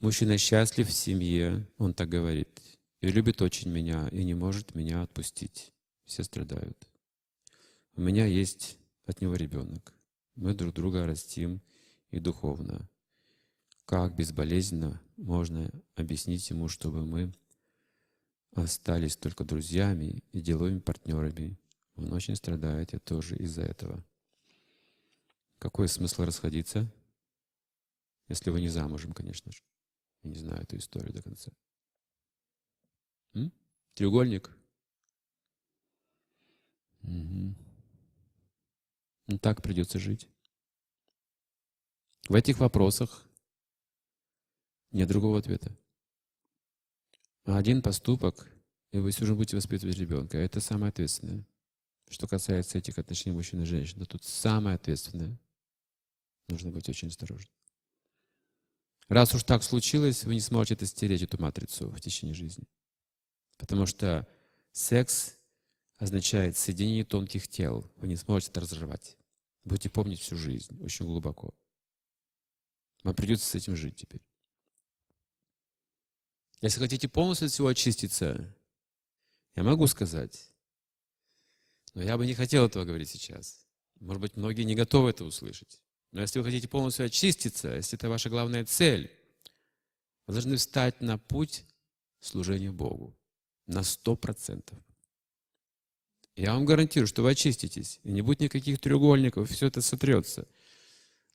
Мужчина счастлив в семье, он так говорит, и любит очень меня, и не может меня отпустить. Все страдают. У меня есть от него ребенок. Мы друг друга растим и духовно. Как безболезненно можно объяснить ему, чтобы мы остались только друзьями и деловыми партнерами. Он очень страдает, я тоже из-за этого. Какой смысл расходиться, если вы не замужем, конечно же? Я не знаю эту историю до конца. М? Треугольник? Угу. Ну, так придется жить. В этих вопросах нет другого ответа. Один поступок, и вы все же будете воспитывать ребенка. Это самое ответственное. Что касается этих отношений мужчин и женщин, то тут самое ответственное. Нужно быть очень осторожным. Раз уж так случилось, вы не сможете это стереть, эту матрицу в течение жизни. Потому что секс означает соединение тонких тел. Вы не сможете это разорвать. Будете помнить всю жизнь, очень глубоко. Вам придется с этим жить теперь. Если хотите полностью от всего очиститься, я могу сказать, но я бы не хотел этого говорить сейчас. Может быть, многие не готовы это услышать. Но если вы хотите полностью очиститься, если это ваша главная цель, вы должны встать на путь служения Богу на сто процентов. Я вам гарантирую, что вы очиститесь, и не будет никаких треугольников, все это сотрется.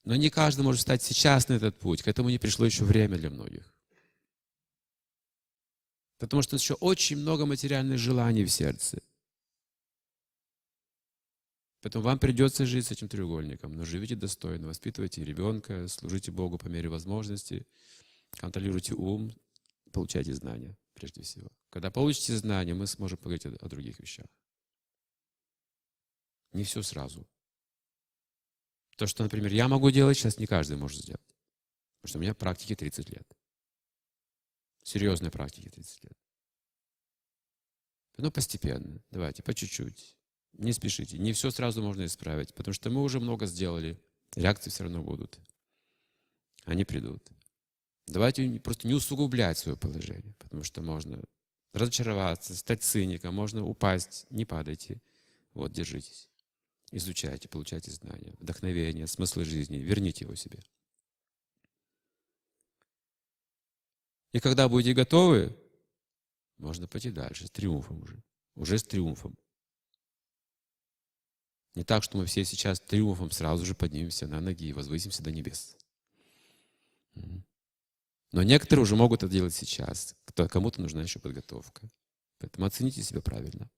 Но не каждый может встать сейчас на этот путь, к этому не пришло еще время для многих. Потому что еще очень много материальных желаний в сердце. Поэтому вам придется жить с этим треугольником, но живите достойно, воспитывайте ребенка, служите Богу по мере возможности, контролируйте ум, получайте знания прежде всего. Когда получите знания, мы сможем поговорить о, других вещах. Не все сразу. То, что, например, я могу делать, сейчас не каждый может сделать. Потому что у меня практики 30 лет. Серьезной практики 30 лет. Но постепенно. Давайте, по чуть-чуть. Не спешите. Не все сразу можно исправить, потому что мы уже много сделали. Реакции все равно будут. Они придут. Давайте просто не усугублять свое положение, потому что можно разочароваться, стать циником, можно упасть. Не падайте. Вот, держитесь. Изучайте, получайте знания, вдохновение, смысл жизни. Верните его себе. И когда будете готовы, можно пойти дальше, с триумфом уже. Уже с триумфом. Не так, что мы все сейчас триумфом сразу же поднимемся на ноги и возвысимся до небес. Но некоторые уже могут это делать сейчас. Кому-то нужна еще подготовка. Поэтому оцените себя правильно.